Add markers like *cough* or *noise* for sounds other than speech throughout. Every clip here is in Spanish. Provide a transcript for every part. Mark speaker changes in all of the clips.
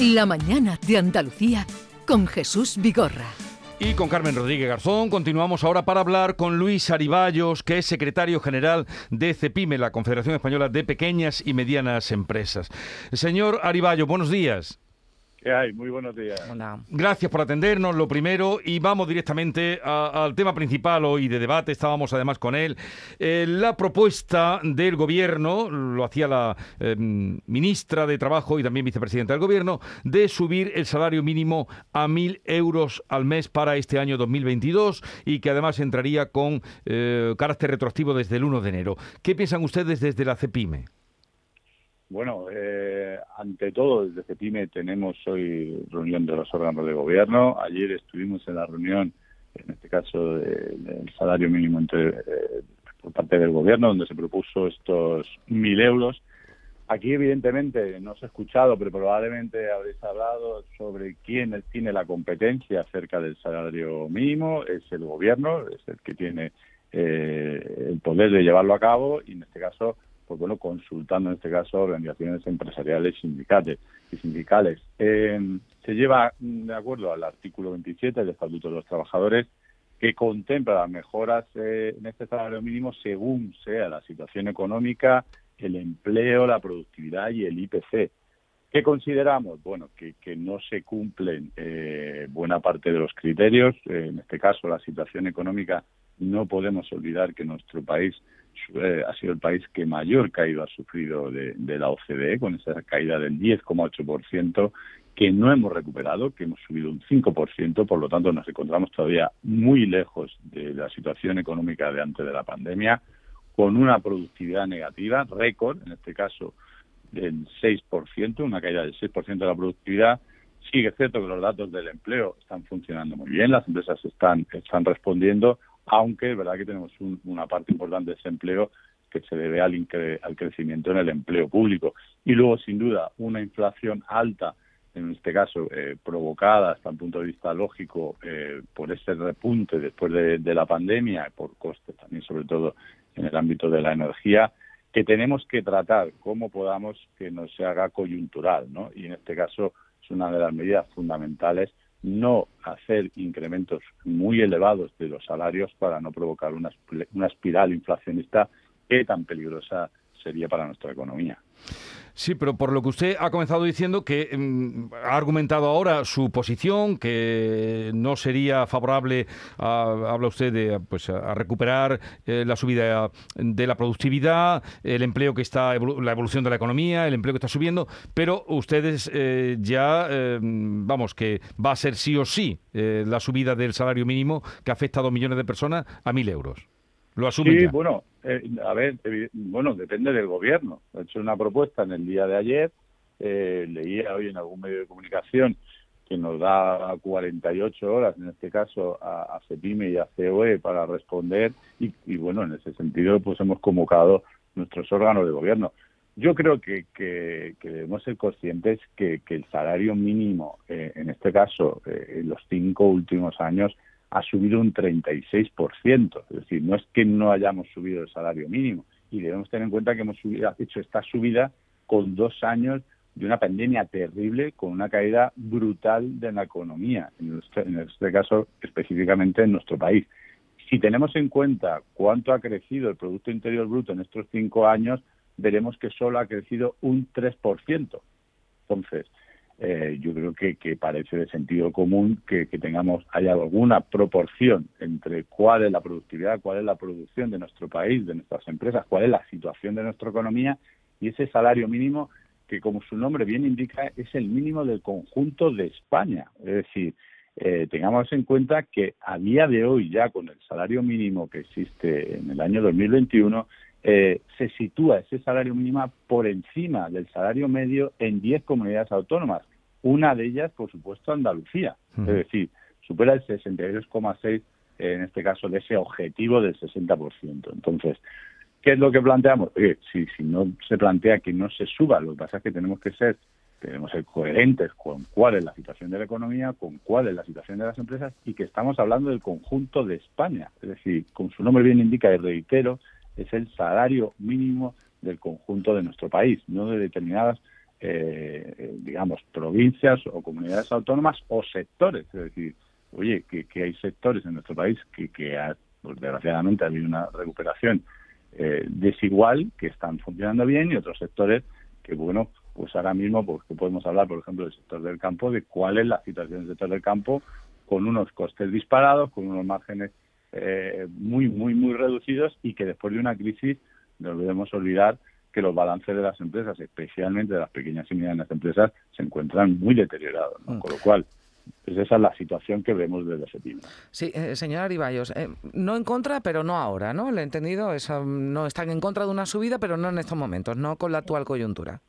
Speaker 1: La mañana de Andalucía con Jesús Vigorra.
Speaker 2: Y con Carmen Rodríguez Garzón continuamos ahora para hablar con Luis Ariballos, que es secretario general de CEPIME, la Confederación Española de Pequeñas y Medianas Empresas. Señor Ariballo, buenos días.
Speaker 3: ¿Qué hay? Muy buenos días.
Speaker 2: Gracias por atendernos, lo primero, y vamos directamente al tema principal hoy de debate. Estábamos además con él. Eh, la propuesta del gobierno, lo hacía la eh, ministra de Trabajo y también vicepresidenta del gobierno, de subir el salario mínimo a mil euros al mes para este año 2022 y que además entraría con eh, carácter retroactivo desde el 1 de enero. ¿Qué piensan ustedes desde la CEPIME?
Speaker 3: Bueno, eh, ante todo, desde CEPIME tenemos hoy reunión de los órganos de gobierno. Ayer estuvimos en la reunión, en este caso, del salario mínimo entre, eh, por parte del gobierno, donde se propuso estos mil euros. Aquí, evidentemente, no se ha escuchado, pero probablemente habréis hablado sobre quién tiene la competencia acerca del salario mínimo. Es el gobierno, es el que tiene eh, el poder de llevarlo a cabo y, en este caso, pues bueno, consultando en este caso organizaciones empresariales sindicales y sindicales. Eh, se lleva de acuerdo al artículo 27 del Estatuto de los Trabajadores que contempla las mejoras eh, en este salario mínimo según sea la situación económica, el empleo, la productividad y el IPC. ¿Qué consideramos? Bueno, que, que no se cumplen eh, buena parte de los criterios. en este caso, la situación económica, no podemos olvidar que nuestro país eh, ha sido el país que mayor caída ha sufrido de, la OCDE, con esa caída del 10,8%, que no hemos recuperado, que hemos subido un 5%, por lo tanto nos encontramos todavía muy lejos de la situación económica de antes de la pandemia, con una productividad negativa, récord, en este caso del 6%, una caída del 6% de la productividad. Sí es cierto que los datos del empleo están funcionando muy bien, las empresas están, están respondiendo, aunque es verdad que tenemos una parte importante de ese empleo que se debe al, crecimiento en el empleo público. Y luego, sin duda, una inflación alta, en este caso eh, provocada hasta el punto de vista lógico eh, por ese repunte después de, la pandemia, por costes también, sobre todo en el ámbito de la energía, que tenemos que tratar cómo podamos que no se haga coyuntural, ¿no? Y en este caso es una de las medidas fundamentales no hacer incrementos muy elevados de los salarios para no provocar una, una espiral inflacionista que tan peligrosa sería para nuestra economía.
Speaker 2: Sí, pero por lo que usted ha comenzado diciendo que mm, ha argumentado ahora su posición, que no sería favorable, a, habla usted de pues, a recuperar eh, la subida de la productividad, el empleo que está, la evolución de la economía, el empleo que está subiendo, pero ustedes eh, ya, eh, vamos, que va a ser sí o sí la subida del salario mínimo que afecta a dos millones de personas a mil euros. ¿Lo asumen
Speaker 3: sí, bueno, eh, a ver, bueno, depende del gobierno. He hecho una propuesta en el día de ayer, eh, leía hoy en algún medio de comunicación que nos da 48 horas, en este caso, a, a CEPIME y a COE para responder y, bueno, en ese sentido pues hemos convocado nuestros órganos de gobierno. Yo creo que, que, debemos ser conscientes que, que el salario mínimo, eh, en este caso, eh, en los cinco últimos años, ha subido un 36%. Es decir, no es que no hayamos subido el salario mínimo y debemos tener en cuenta que hemos hecho esta subida con dos años de una pandemia terrible, con una caída brutal de la economía, en este, en este caso específicamente en nuestro país. Si tenemos en cuenta cuánto ha crecido el Producto Interior Bruto en estos cinco años, veremos que solo ha crecido un 3%. Entonces, eh, yo creo que, parece de sentido común que, tengamos, haya alguna proporción entre cuál es la productividad, cuál es la producción de nuestro país, de nuestras empresas, cuál es la situación de nuestra economía y ese salario mínimo que, como su nombre bien indica, es el mínimo del conjunto de España. Es decir, eh, tengamos en cuenta que a día de hoy, ya con el salario mínimo que existe en el año 2021, eh, se sitúa ese salario mínimo por encima del salario medio en 10 comunidades autónomas. Una de ellas, por supuesto, Andalucía. Es decir, supera el 62,6 en este caso de ese objetivo del 60%. Entonces, ¿qué es lo que planteamos? si, si no se plantea que no se suba, lo que pasa es que tenemos que ser tenemos que ser coherentes con cuál es la situación de la economía, con cuál es la situación de las empresas y que estamos hablando del conjunto de España. Es decir, como su nombre bien indica y reitero, es el salario mínimo del conjunto de nuestro país, no de determinadas eh, digamos, provincias o comunidades autónomas o sectores. Es decir, oye, que, hay sectores en nuestro país que, que pues, desgraciadamente ha habido una recuperación eh, desigual, que están funcionando bien, y otros sectores que, bueno, pues ahora mismo pues, que podemos hablar, por ejemplo, del sector del campo, de cuál es la situación del sector del campo con unos costes disparados, con unos márgenes eh, muy, muy, muy reducidos y que después de una crisis no debemos olvidar que los balances de las empresas, especialmente de las pequeñas y medianas empresas, se encuentran muy deteriorados. Mm. Con lo cual, pues esa es la situación que vemos desde septiembre.
Speaker 4: Sí, eh, señora Ariballos, eh, no en contra, pero no ahora, ¿no? Le he entendido, no están en contra de una subida, pero no en estos momentos, no con la actual coyuntura.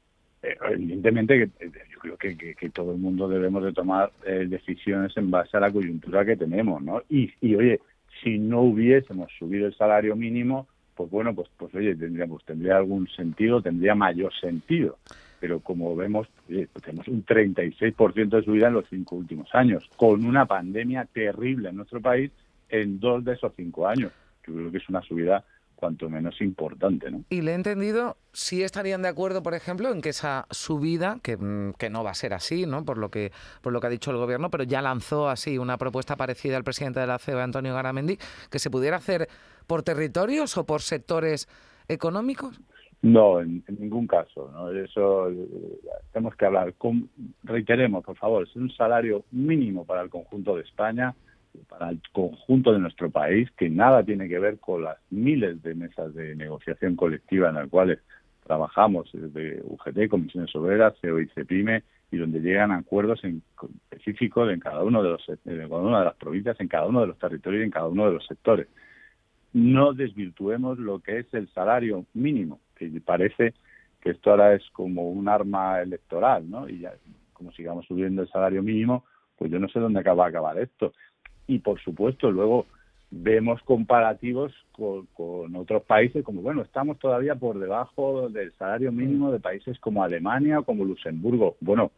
Speaker 3: Eh, evidentemente que yo creo que, que, todo el mundo debemos de tomar decisiones en base a la coyuntura que tenemos, ¿no? Y, y oye, si no hubiésemos subido el salario mínimo, pues bueno, pues, pues oye, tendría, pues tendría algún sentido, tendría mayor sentido pero como vemos, eh, tenemos un 36% de subida en los cinco últimos años, con una pandemia terrible en nuestro país en dos de esos cinco años. Yo creo que es una subida cuanto menos importante. ¿no?
Speaker 4: Y le he entendido, si estarían de acuerdo, por ejemplo, en que esa subida, que, mm, que, no va a ser así, ¿no? por, lo que, por lo que ha dicho el Gobierno, pero ya lanzó así una propuesta parecida al presidente de la CEA, Antonio Garamendi, que se pudiera hacer por territorios o por sectores económicos.
Speaker 3: No, en, ningún caso. ¿no? Eso eh, tenemos que hablar. Con, reiteremos, por favor, es un salario mínimo para el conjunto de España, para el conjunto de nuestro país, que nada tiene que ver con las miles de mesas de negociación colectiva en las cuales trabajamos desde UGT, Comisiones Obreras, CEO y CEPIME, y donde llegan acuerdos específicos en cada uno de los una de las provincias, en cada uno de los territorios y en cada uno de los sectores. No desvirtuemos lo que es el salario mínimo que parece que esto ahora es como un arma electoral, ¿no? Y ya, como sigamos subiendo el salario mínimo, pues yo no sé dónde acaba a acabar esto. Y por supuesto, luego vemos comparativos con, otros países, como bueno, estamos todavía por debajo del salario mínimo de países como Alemania o como Luxemburgo. Bueno,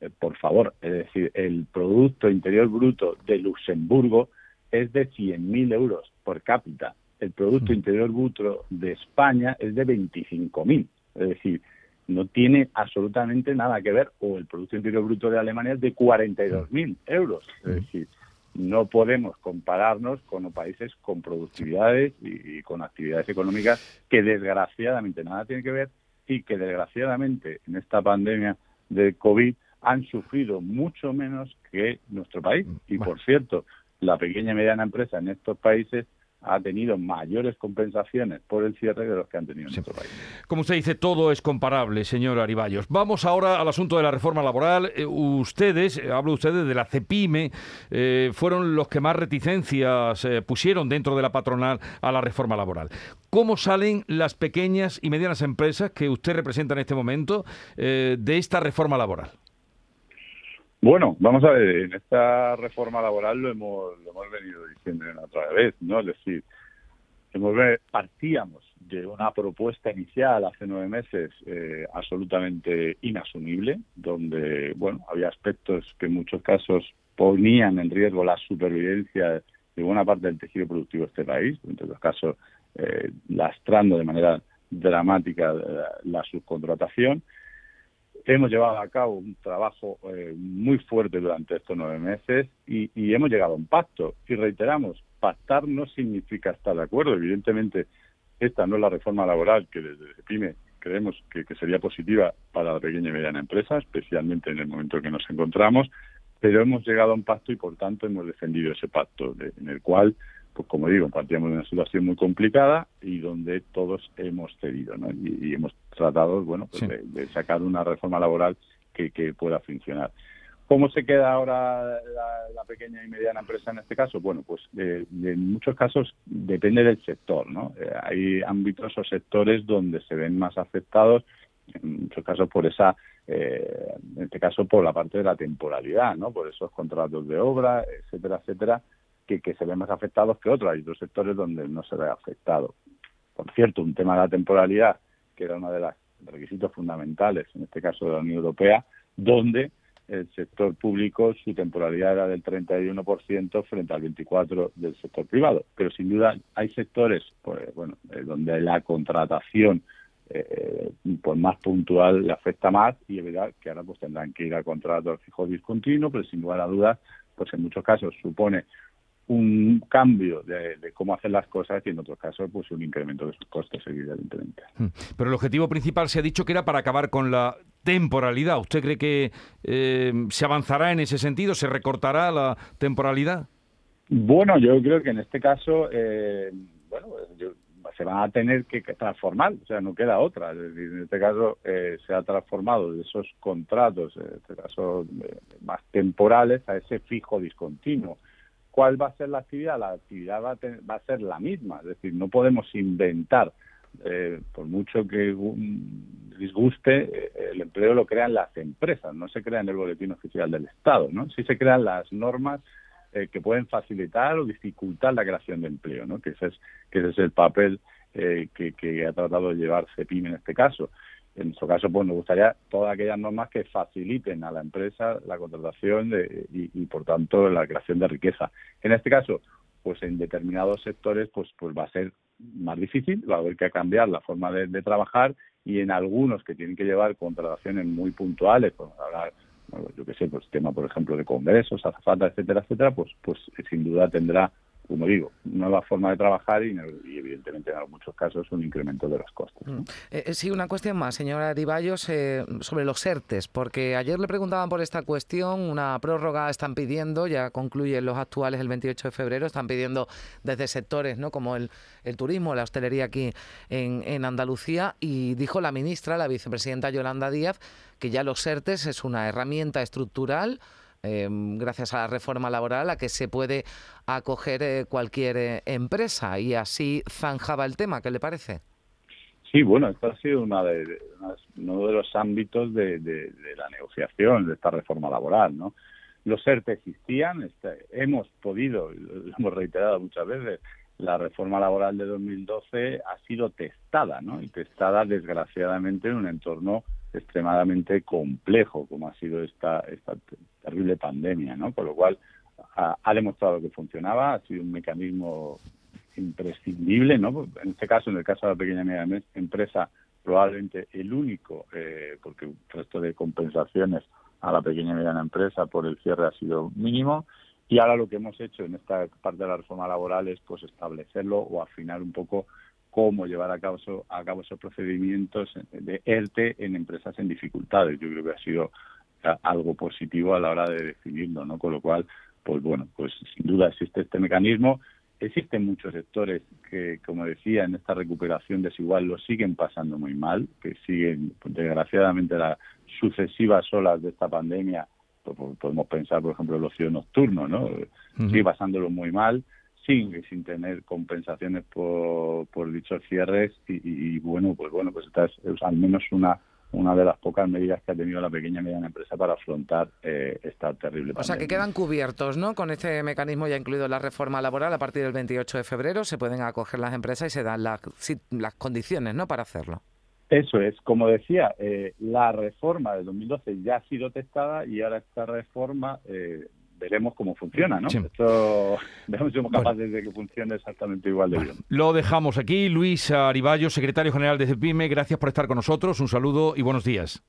Speaker 3: eh, por favor, es decir, el Producto Interior Bruto de Luxemburgo es de 100.000 euros por cápita el Producto Interior Bruto de España es de 25.000. Es decir, no tiene absolutamente nada que ver, o el Producto Interior Bruto de Alemania es de 42.000 euros. Es decir, no podemos compararnos con países con productividades y, con actividades económicas que desgraciadamente nada tienen que ver y que desgraciadamente en esta pandemia de COVID han sufrido mucho menos que nuestro país. Y por cierto, la pequeña y mediana empresa en estos países ha tenido mayores compensaciones por el cierre de los que han tenido en nuestro país.
Speaker 2: Como usted dice, todo es comparable, señor Ariballos. Vamos ahora al asunto de la reforma laboral. Eh, ustedes, eh, hablo ustedes de la CEPIME, eh, fueron los que más reticencias pusieron dentro de la patronal a la reforma laboral. ¿Cómo salen las pequeñas y medianas empresas que usted representa en este momento de esta reforma laboral?
Speaker 3: Bueno, vamos a ver, en esta reforma laboral lo hemos, lo hemos venido diciendo en otra vez, ¿no? Es decir, partíamos de una propuesta inicial hace nueve meses eh, absolutamente inasumible, donde, bueno, había aspectos que en muchos casos ponían en riesgo la supervivencia de buena parte del tejido productivo de este país, en otros casos eh, lastrando de manera dramática la subcontratación Hemos llevado a cabo un trabajo eh, muy fuerte durante estos nueve meses y, hemos llegado a un pacto. Y reiteramos, pactar no significa estar de acuerdo. Evidentemente, esta no es la reforma laboral que desde PYME creemos que, sería positiva para la pequeña y mediana empresa, especialmente en el momento en que nos encontramos, pero hemos llegado a un pacto y por tanto hemos defendido ese pacto, en el cual pues como digo, partíamos de una situación muy complicada y donde todos hemos cedido, ¿no? Y, hemos tratado, bueno, pues de, sacar una reforma laboral que, pueda funcionar. ¿Cómo se queda ahora la, pequeña y mediana empresa en este caso? Bueno, pues en muchos casos depende del sector, ¿no? Eh, hay ámbitos o sectores donde se ven más afectados, en muchos casos por esa, eh, en este caso por la parte de la temporalidad, ¿no? Por esos contratos de obra, etcétera, etcétera, que, se ven más afectados que otros. Hay otros sectores donde no se ve afectado. Por cierto, un tema de la temporalidad, que era uno de los requisitos fundamentales, en este caso de la Unión Europea, donde el sector público su temporalidad era del 31% frente al 24% del sector privado. Pero sin duda hay sectores pues, bueno, eh, donde la contratación eh, pues más puntual le afecta más y es verdad que ahora pues tendrán que ir al contrato fijo discontinuo, pero sin lugar a dudas, pues en muchos casos supone un cambio de, cómo hacer las cosas y en otros casos pues un incremento de sus costes evidentemente. Hmm.
Speaker 2: Pero el objetivo principal se ha dicho que era para acabar con la temporalidad. ¿Usted cree que eh, se avanzará en ese sentido? ¿Se recortará la temporalidad?
Speaker 3: Bueno, yo creo que en este caso, eh, bueno, se van a tener que transformar, o sea, no queda otra. Es decir, en este caso eh, se ha transformado de esos contratos, en este caso más temporales, a ese fijo discontinuo. ¿Cuál va a ser la actividad? La actividad va a, va a ser la misma, es decir, no podemos inventar, eh, por mucho que disguste, eh, el empleo lo crean las empresas, no se crea en el boletín oficial del Estado, ¿no? Sí se crean las normas eh, que pueden facilitar o dificultar la creación de empleo, ¿no? Que ese es, que ese es el papel que, que ha tratado de llevar CEPIM en este caso. En nuestro caso, pues nos gustaría todas aquellas normas que faciliten a la empresa la contratación y, por tanto, la creación de riqueza. En este caso, pues en determinados sectores, pues, pues va a ser más difícil, va a haber que cambiar la forma de, trabajar y en algunos que tienen que llevar contrataciones muy puntuales, pues hablar, yo qué sé, pues tema, por ejemplo, de congresos, azafatas, etcétera, etcétera, pues, pues sin duda tendrá como digo, nueva forma de trabajar y, evidentemente en muchos casos un incremento de los costes. Mm.
Speaker 4: Eh, eh, sí, una cuestión más, señora Ariballos, eh, sobre los ERTES, porque ayer le preguntaban por esta cuestión, una prórroga están pidiendo, ya concluyen los actuales el 28 de febrero, están pidiendo desde sectores ¿no? como el, turismo, la hostelería aquí en, en Andalucía, y dijo la ministra, la vicepresidenta Yolanda Díaz, que ya los ERTES es una herramienta estructural Em, gracias a la reforma laboral, a que se puede acoger eh, cualquier eh, empresa y así zanjaba el tema. ¿Qué le parece?
Speaker 3: Sí, bueno, esto ha sido una de, uno de los ámbitos de, la negociación de esta reforma laboral, ¿no? Los ERTE existían, este, hemos podido, lo hemos reiterado muchas veces, la reforma laboral de 2012 ha sido testada, ¿no? Y testada, desgraciadamente, en un entorno extremadamente complejo, como ha sido esta, esta terrible pandemia, ¿no? Con lo cual ha, demostrado que funcionaba, ha sido un mecanismo imprescindible, ¿no? En este caso, en el caso de la pequeña y media empresa, probablemente el único, eh, porque el resto de compensaciones a la pequeña y mediana empresa por el cierre ha sido mínimo. Y ahora lo que hemos hecho en esta parte de la reforma laboral es pues establecerlo o afinar un poco cómo llevar a cabo, a cabo esos procedimientos de ERTE en empresas en dificultades. Yo creo que ha sido algo positivo a la hora de definirlo, ¿no? Con lo cual, pues bueno, pues sin duda existe este mecanismo. Existen muchos sectores que, como decía, en esta recuperación desigual lo siguen pasando muy mal, que siguen, desgraciadamente, las sucesivas olas de esta pandemia, pues, pues, podemos pensar, por ejemplo, el ocio nocturno, ¿no? Sigue pasándolo muy mal sin, sin tener compensaciones por, por dichos cierres y, bueno, pues bueno, pues esta es, al menos una una de las pocas medidas que ha tenido la pequeña y mediana empresa para afrontar eh, esta terrible pandemia.
Speaker 4: O sea, que quedan cubiertos, ¿no? Con este mecanismo ya incluido en la reforma laboral, a partir del 28 de febrero se pueden acoger las empresas y se dan las, las condiciones, ¿no?, para hacerlo.
Speaker 3: Eso es, como decía, eh, la reforma de 2012 ya ha sido testada y ahora esta reforma eh, veremos cómo funciona, ¿no? Esto *laughs* veremos si somos capaces de que funcione exactamente igual de bien.
Speaker 2: Lo dejamos aquí. Luis Ariballo, secretario general de CEPIME, gracias por estar con nosotros. Un saludo y buenos días.